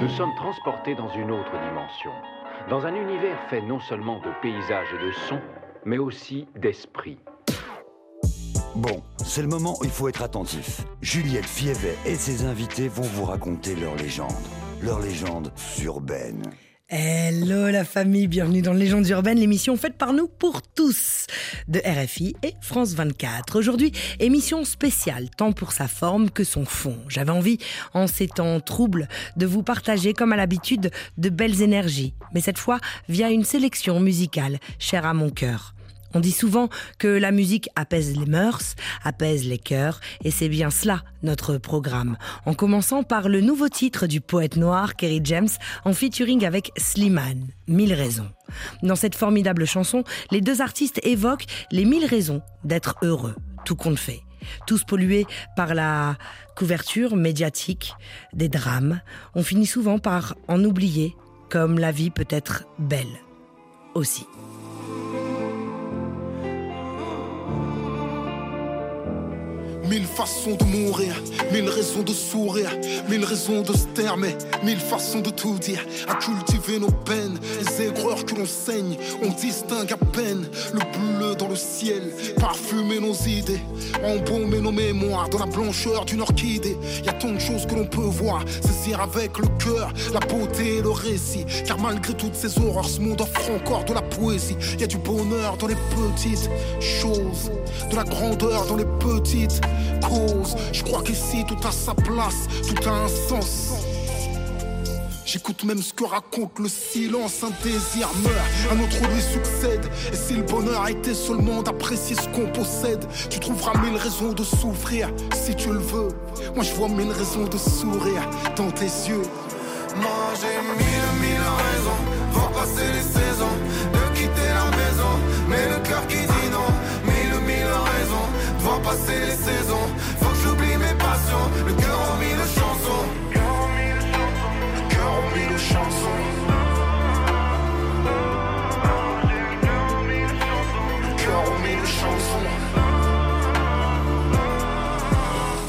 Nous sommes transportés dans une autre dimension, dans un univers fait non seulement de paysages et de sons, mais aussi d'esprit. Bon, c'est le moment où il faut être attentif. Juliette Fievet et ses invités vont vous raconter leur légende. Leur légende urbaine. Hello la famille, bienvenue dans Légendes urbaines, l'émission faite par nous pour tous de RFI et France 24. Aujourd'hui, émission spéciale, tant pour sa forme que son fond. J'avais envie, en ces temps troubles, de vous partager, comme à l'habitude, de belles énergies, mais cette fois via une sélection musicale chère à mon cœur. On dit souvent que la musique apaise les mœurs, apaise les cœurs, et c'est bien cela notre programme. En commençant par le nouveau titre du poète noir Kerry James en featuring avec Slimane, Mille raisons. Dans cette formidable chanson, les deux artistes évoquent les mille raisons d'être heureux, tout compte fait. Tous pollués par la couverture médiatique des drames, on finit souvent par en oublier comme la vie peut être belle aussi. Mille façons de mourir, mille raisons de sourire, mille raisons de se taire, mais mille façons de tout dire. À cultiver nos peines, les aigreurs que l'on saigne, on distingue à peine le bleu dans le ciel, parfumer nos idées, embaumer nos mémoires dans la blancheur d'une orchidée. Y a tant de choses que l'on peut voir, saisir avec le cœur, la beauté et le récit. Car malgré toutes ces horreurs, ce monde offre encore de la poésie. Y a du bonheur dans les petites choses, de la grandeur dans les petites Je crois qu'ici tout a sa place, tout a un sens. J'écoute même ce que raconte le silence, un désir meurt, un autre lui succède. Et si le bonheur a été seulement d'apprécier ce qu'on possède, tu trouveras mille raisons de souffrir si tu le veux. Moi je vois mille raisons de sourire dans tes yeux. Moi j'ai mille, mille raisons, passer les saisons, faut que j'oublie mes passions, le cœur en mille chansons, le cœur en mille chansons. Le cœur en mille chansons.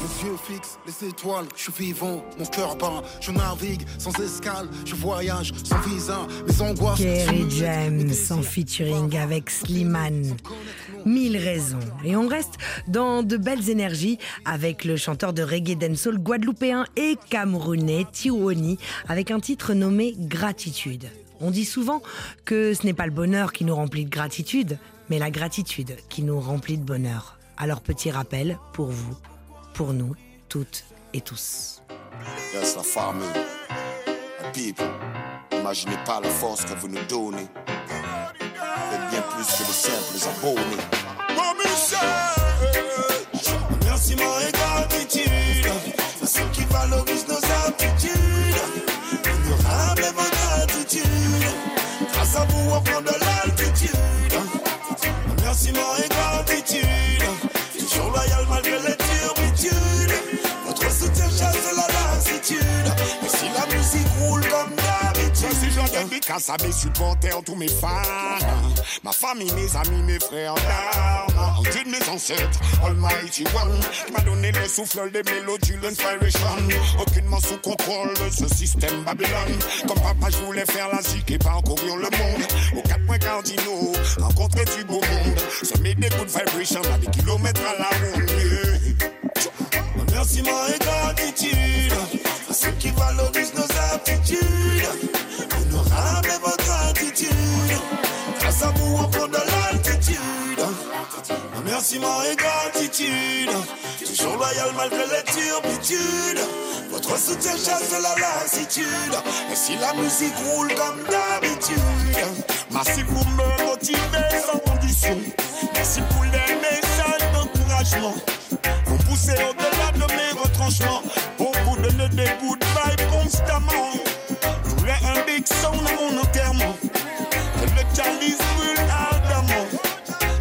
Les yeux fixes, les étoiles, je suis vivant, mon cœur bat, je navigue sans escale, je voyage sans visa, mes angoisses. Kerry James en featuring avec Slimane. Mille raisons. Et on reste dans de belles énergies avec le chanteur de reggae dancehall guadeloupéen et camerounais Tiwoni avec un titre nommé Gratitude. On dit souvent que ce n'est pas le bonheur qui nous remplit de gratitude, mais la gratitude qui nous remplit de bonheur. Alors petit rappel pour vous, pour nous, toutes et tous. Plus que de simples abonnés. Mon Michel Merci mon gratitude À ceux qui valorisent nos aptitudes Honorable votre attitude. Grâce à vous on prend de l'altitude. Merci mon gratitude Toujours loyal malgré les turbitudes Votre soutien chasse la lassitude. Et si la musique roule comme Si je dédicace à mes supporters, tous mes fans, ma famille, mes amis, mes frères d'armes, Dieu de mes ancêtres, Almighty One, qui m'a donné le souffle des mélodies, l'inspiration, aucunement sous contrôle de ce système Babylone. Comme papa, je voulais faire la zik et parcourir le monde, aux quatre points cardinaux, rencontrer du beau monde, semer des good vibrations à des kilomètres à la ronde. Remerciement et gratitude à ceux qui valorisent nos aptitudes. Honorable est votre attitude. Grâce à vous, on prend de l'altitude. Remerciement et gratitude. Toujours loyal malgré les turbitudes. Votre soutien chasse la lassitude. Et si la musique roule comme d'habitude. Merci pour me motiver sans condition. Merci pour les messages d'encouragement. Pour pousser au-delà Je voulais un big son à mon enterrement. Le calice brûle ardemment.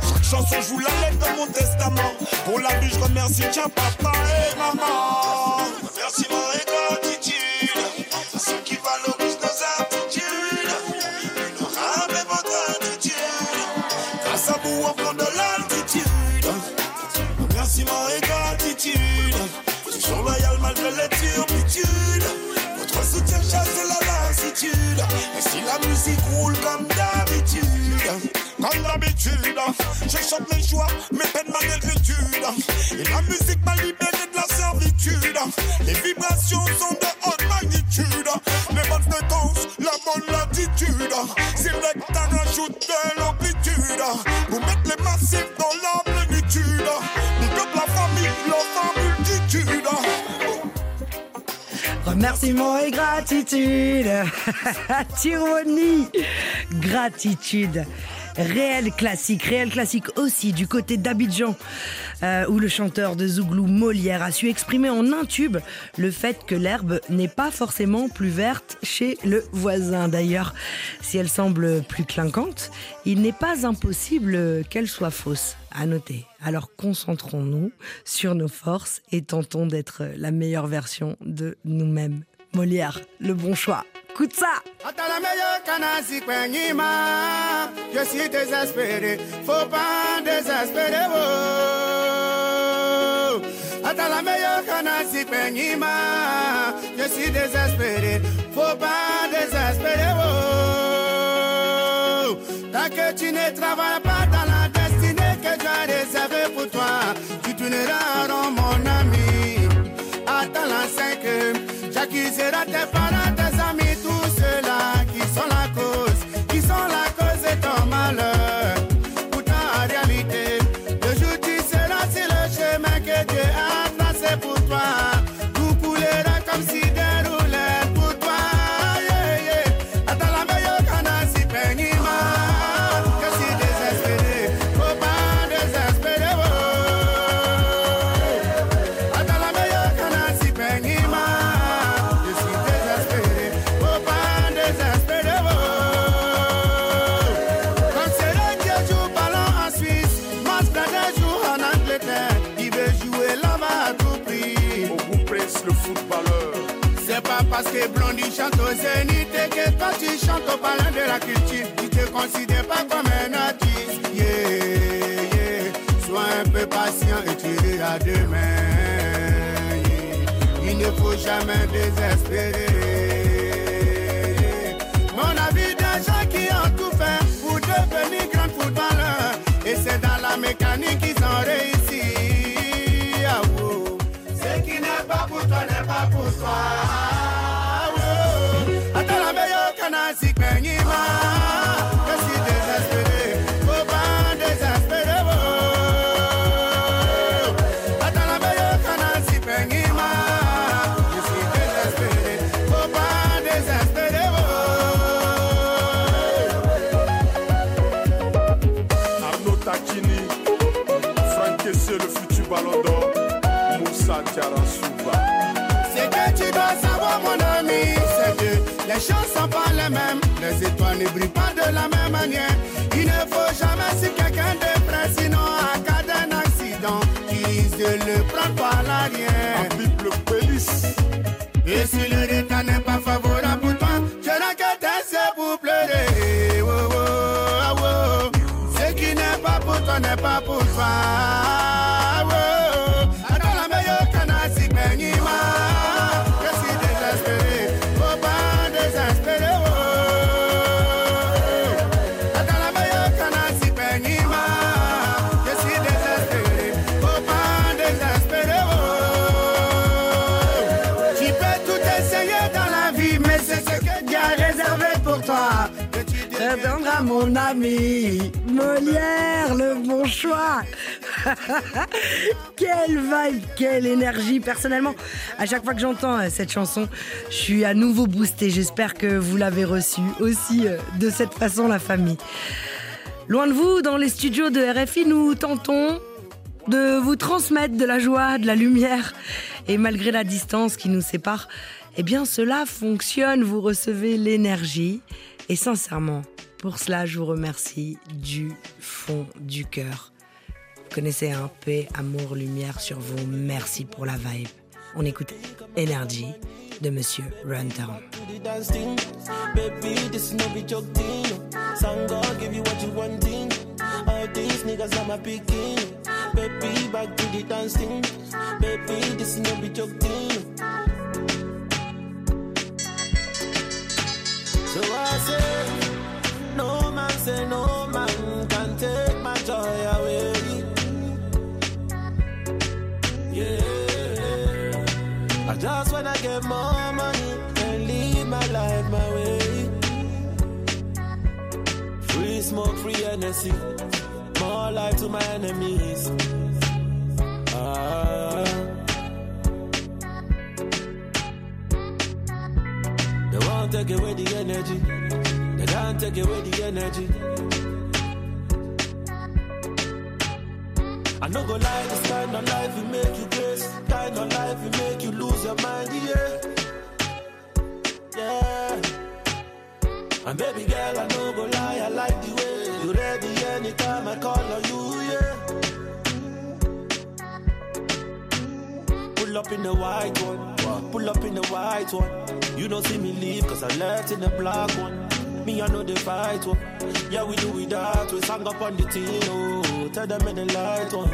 Chaque chanson joue la lettre dans mon testament. Pour la vie, je remercie tiens papa et maman. Remerciement et gratitude à ceux qui valorisent nos aptitudes. Honorable est votre attitude. Grâce à vous, on prend de l'altitude. Remerciement et gratitude. Toujours loyal malgré les tiens chasse la lassitude. Et si la musique roule comme d'habitude, comme d'habitude, je chante mes joies, mes peines, ma négritude. Et la musique m'a libéré de la servitude. Les vibrations sont de haute magnitude. Les bonnes fréquences, la bonne latitude. C'est vrai que t'en rajoutes de l'amplitude. Pour mettre les massifs dans Remerciements et gratitude. Tironi. Gratitude. Réel classique, réel classique aussi du côté d'Abidjan, euh, où le chanteur de Zouglou Molière a su exprimer en un tube le fait que l'herbe n'est pas forcément plus verte chez le voisin. D'ailleurs, si elle semble plus clinquante, il n'est pas impossible qu'elle soit fausse. À noter. Alors concentrons-nous sur nos forces et tentons d'être la meilleure version de nous-mêmes. Molière, le bon choix. Écoute ça Je suis désespéré, faut pas désespérer. Oh. Attends la meilleure canasi peñima. Je suis désespéré, faut pas désespérer. Oh. Tant que tu ne travailles pas dans la destinée que tu as réservée pour toi, tu tourneras rond, mon ami. Attends la 5 j'accuserai tes parents, tes amis, malheur. Parce que Blondie chante au zénith et que toi tu chantes au palais de la culture. Tu te considères pas comme un artiste. Sois un peu patient et tu verras demain. Il ne faut jamais désespérer. Mon avis des gens qui ont tout fait pour devenir grand footballeur. Et c'est dans la mécanique qu'ils ont réussi. Moussa Tiarasouba. Ce que tu dois savoir, mon ami, c'est que les choses sont pas les mêmes. Les étoiles ne brillent pas de la même manière. Il ne faut jamais si quelqu'un de près, sinon en cas d'un accident, de le prendre par l'arrière. Reviendra mon ami Molière, le bon choix. quelle vibe, quelle énergie. Personnellement, à chaque fois que j'entends euh, cette chanson, je suis à nouveau boostée. J'espère que vous l'avez reçue aussi euh, de cette façon, la famille. Loin de vous, dans les studios de RFI, nous tentons de vous transmettre de la joie, de la lumière. Et malgré la distance qui nous sépare, eh bien cela fonctionne, vous recevez l'énergie. Et sincèrement, pour cela, je vous remercie du fond du cœur. Vous connaissez un paix, amour, lumière sur vous. Merci pour la vibe. On écoute Energy de Monsieur say, say no man can take my joy away. Yeah, I just wanna get more money and live my life my way. Free smoke, free energy, more life to my enemies. Ah. They won't take away the energy. Can't take away the energy. I no go lie, this kind of life will make you grace. Kind of life will make you lose your mind, yeah. Yeah. And baby girl, I no go lie, I like the way you ready anytime I call on you, yeah. Pull up in the white one, pull up in the white one. You don't see me leave, cause I left in the black one. Me, I know the fight one. Yeah, we do it that way. Sang up on the team, oh. Tell them in the light one.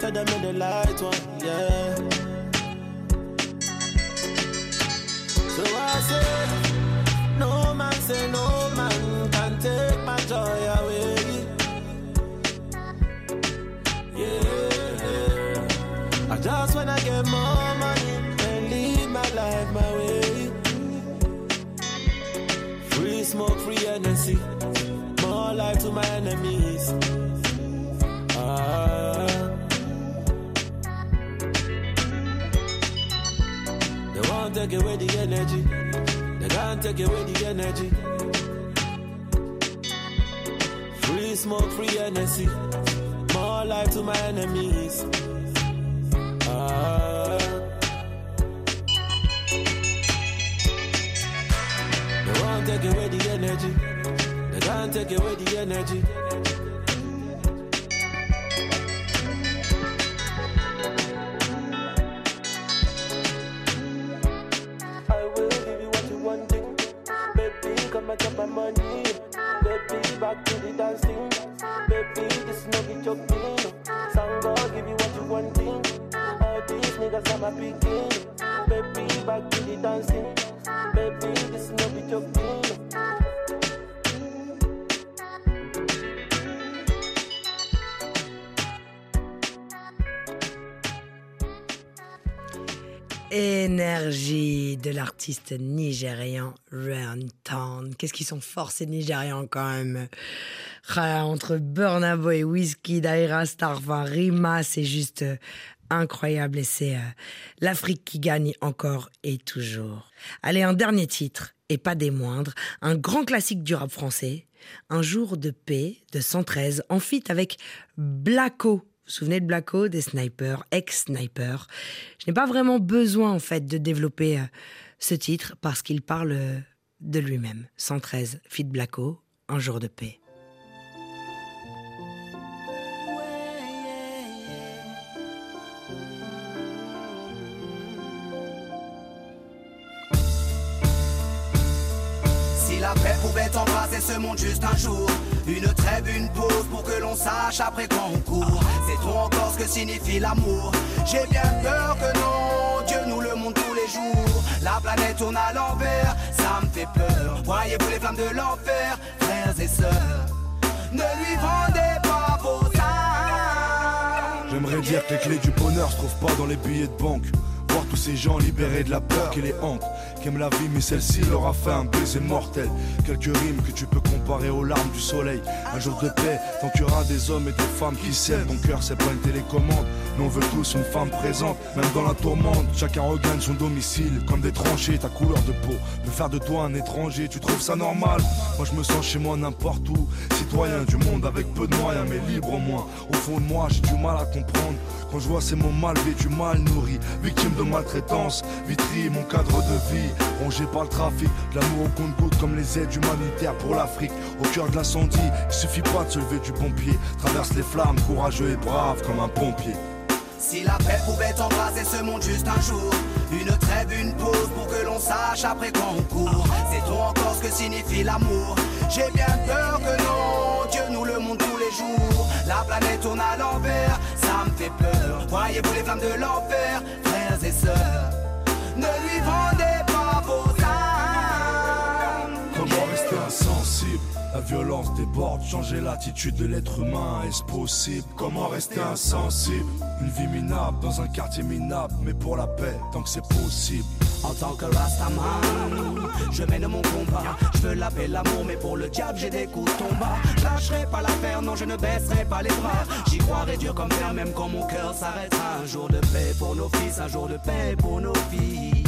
Tell them in the light one, yeah. So I say, no man say no man can take my joy away. Yeah, I just wanna get more smoke, free energy, more life to my enemies. Ah. They won't take away the energy. They can't take away the energy. Free smoke, free energy. More life to my enemies. They can't take away the energy. L'artiste nigérian Town. Qu'est-ce qu'ils sont forts ces Nigérians quand même. Entre Burna Boy, Whiskey, Daira Star, Rima, c'est juste euh, incroyable et c'est euh, l'Afrique qui gagne encore et toujours. Allez, un dernier titre, et pas des moindres, un grand classique du rap français, Un jour de paix de 113, en feat avec Blacko. Vous souvenez de Blacko, des snipers, ex-snipers Je n'ai pas vraiment besoin en fait de développer euh, ce titre parce qu'il parle euh, de lui-même. 113, feat Blacko, Un jour de paix. Paix pouvait embraser ce monde juste un jour. Une trêve, une pause pour que l'on sache après quand on court. C'est-on encore ce que signifie l'amour? J'ai bien peur que non Dieu nous le montre tous les jours. La planète tourne à l'envers Ça me fait peur. Voyez-vous les flammes de l'enfer Frères et sœurs? Ne lui vendez pas vos âmes. J'aimerais dire que les clés du bonheur se trouvent pas dans les billets de banque. Voir tous ces gens libérés de la peur qui les hante, qui aiment la vie, mais celle-ci leur a fait un baiser mortel. Quelques rimes que tu peux comparer aux larmes du soleil. Un jour de paix, tant qu'il y aura des hommes et des femmes qui s'aiment. Ton cœur, c'est pas une télécommande, mais on veut tous une femme présente, même dans la tourmente. Chacun regagne son domicile, comme des tranchées, ta couleur de peau. Me faire de toi un étranger, tu trouves ça normal? Moi, je me sens chez moi n'importe où. Citoyen du monde avec peu de moyens, mais libre au moins. Au fond de moi, j'ai du mal à comprendre. Quand je vois ces mots mal vêtus, mal nourris, victime de maltraitance, vitrie mon cadre de vie, rongé par le trafic, l'amour au compte-goutte comme les aides humanitaires pour l'Afrique. Au cœur de l'incendie, il suffit pas de se lever du pompier, traverse les flammes, courageux et brave comme un pompier. Si la paix pouvait embraser ce monde juste un jour Une trêve, une pause pour que l'on sache après quand on court. Sait-on encore ce que signifie l'amour? J'ai bien peur que non Dieu nous le montre tous les jours. La planète tourne à l'envers Ça me fait peur. Voyez-vous les flammes de l'enfer? Et sœurs. Ne lui vendez La violence déborde, changer l'attitude de l'être humain, est-ce possible? Comment rester insensible? Une vie minable dans un quartier minable, mais pour la paix, tant que c'est possible. En tant que Rastaman, je mène mon combat. Je veux la paix, l'amour, mais pour le diable, j'ai des coups de tomba. Je lâcherai pas l'affaire, non, je ne baisserai pas les bras. J'y croirai dur comme fer, même quand mon cœur s'arrêtera. Un jour de paix pour nos fils, un jour de paix pour nos filles.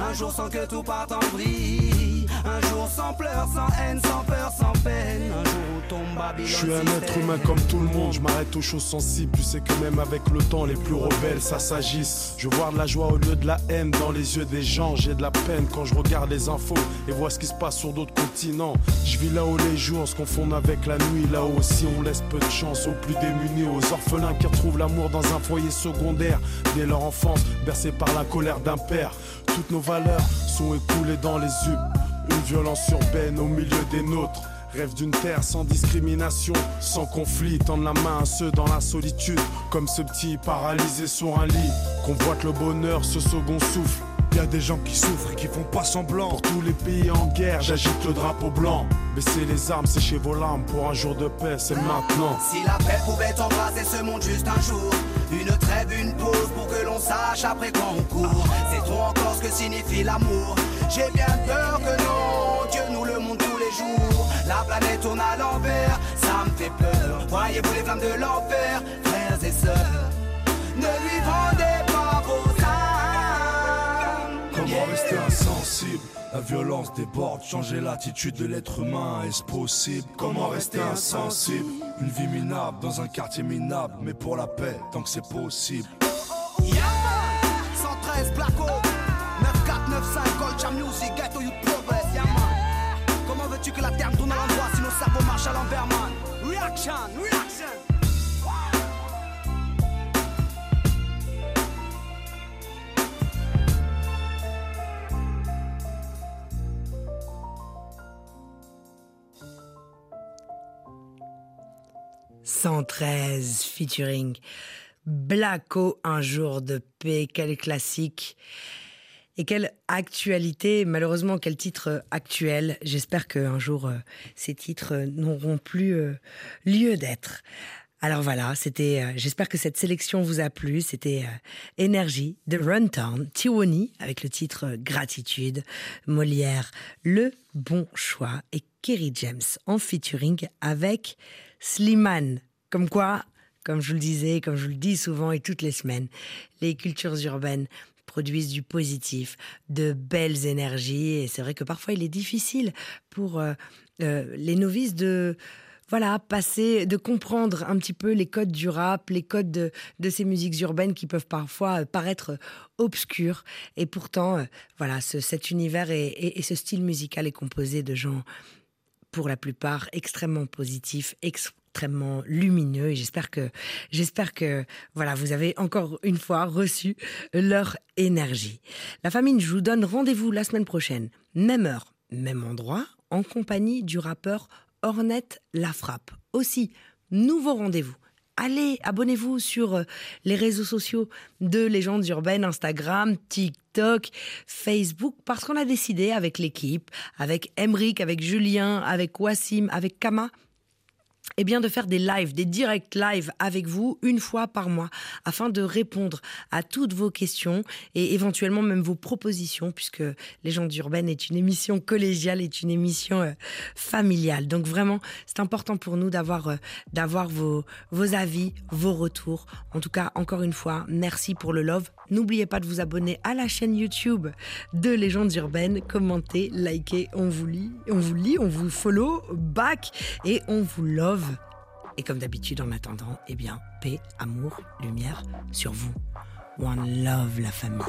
Un jour sans que tout parte en vrille. Un jour sans pleurs, sans haine, sans peur, sans peine. Un jour où tombe Babylone. Je suis un être humain comme tout le monde, je m'arrête aux choses sensibles. Tu sais que même avec le temps, les plus rebelles, ça s'agisse. Je vois de la joie au lieu de la haine dans les yeux des gens. J'ai de la peine quand je regarde les infos et vois ce qui se passe sur d'autres continents. Je vis là où les jours se confondent avec la nuit. Là aussi, on laisse peu de chance aux plus démunis, aux orphelins qui retrouvent l'amour dans un foyer secondaire. Dès leur enfance, bercés par la colère d'un père. Toutes nos valeurs sont écoulées dans les yeux. Une violence urbaine au milieu des nôtres. Rêve d'une terre sans discrimination, sans conflit, tendre la main à ceux dans la solitude, comme ce petit paralysé sur un lit, convoite le bonheur, ce second souffle. Y a des gens qui souffrent et qui font pas semblant. Tous les pays en guerre, j'agite le drapeau blanc. Baissez les armes, séchez vos larmes pour un jour de paix, c'est maintenant. Si la paix pouvait embraser ce monde juste un jour, une trêve, une pause pour que l'on sache après quand on court. C'est trop encore ce que signifie l'amour. J'ai bien peur que non, Dieu nous le montre tous les jours. La planète tourne à l'envers, ça me fait peur. Voyez-vous les flammes de l'enfer, frères et sœurs, ne lui vendez pas vos âmes. Comment rester insensible? La violence déborde, changer l'attitude de l'être humain, est-ce possible? Comment rester insensible? Une vie minable dans un quartier minable, mais pour la paix, tant que c'est possible. Yeah, 113 Blacko 9495 Culture Music Ghetto Youth Progress Yeah. Man Comment veux-tu que la terre tourne à l'endroit si nos cerveaux marchent à l'envers man? Reaction, reaction « 113 featuring Blacko, un jour de paix, quel classique et quelle actualité, malheureusement quel titre actuel. J'espère qu'un jour euh, ces titres euh, n'auront plus euh, lieu d'être. Alors voilà, c'était. euh, J'espère que cette sélection vous a plu. C'était euh, Énergie de Runtown, Tiwoni avec le titre euh, Gratitude, Molière, Le Bon Choix et Kerry James en featuring avec Slimane. Comme quoi, comme je vous le disais, comme je vous le dis souvent et toutes les semaines, les cultures urbaines produisent du positif, de belles énergies. Et c'est vrai que parfois il est difficile pour euh, euh, les novices de voilà, passer, de comprendre un petit peu les codes du rap, les codes de, ces musiques urbaines qui peuvent parfois euh, paraître obscurs. Et pourtant, voilà, ce- cet univers et ce style musical est composé de gens, pour la plupart, extrêmement positifs, extrêmement lumineux. Et j'espère que, j'espère que, voilà, vous avez encore une fois reçu leur énergie. La famine, je vous donne rendez-vous la semaine prochaine, même heure, même endroit, en compagnie du rappeur Ornette La Frappe. Aussi, nouveau rendez-vous. Allez, abonnez-vous sur euh, les réseaux sociaux de Légendes Urbaines, Instagram, TikTok, Facebook, parce qu'on a décidé avec l'équipe, avec Emric, avec Julien, avec Wassim, avec Kama, eh bien de faire des lives, des directs live avec vous une fois par mois afin de répondre à toutes vos questions et éventuellement même vos propositions puisque Légendes urbaines est une émission collégiale, est une émission euh, familiale. Donc vraiment, c'est important pour nous d'avoir euh, d'avoir vos vos avis, vos retours. En tout cas, encore une fois, merci pour le love. N'oubliez pas de vous abonner à la chaîne YouTube de Légendes urbaines, commentez, likez, on vous lit, on vous lit, on vous follow, back et on vous love. Et comme d'habitude, en attendant, eh bien, paix, amour, lumière sur vous. One love, la famille.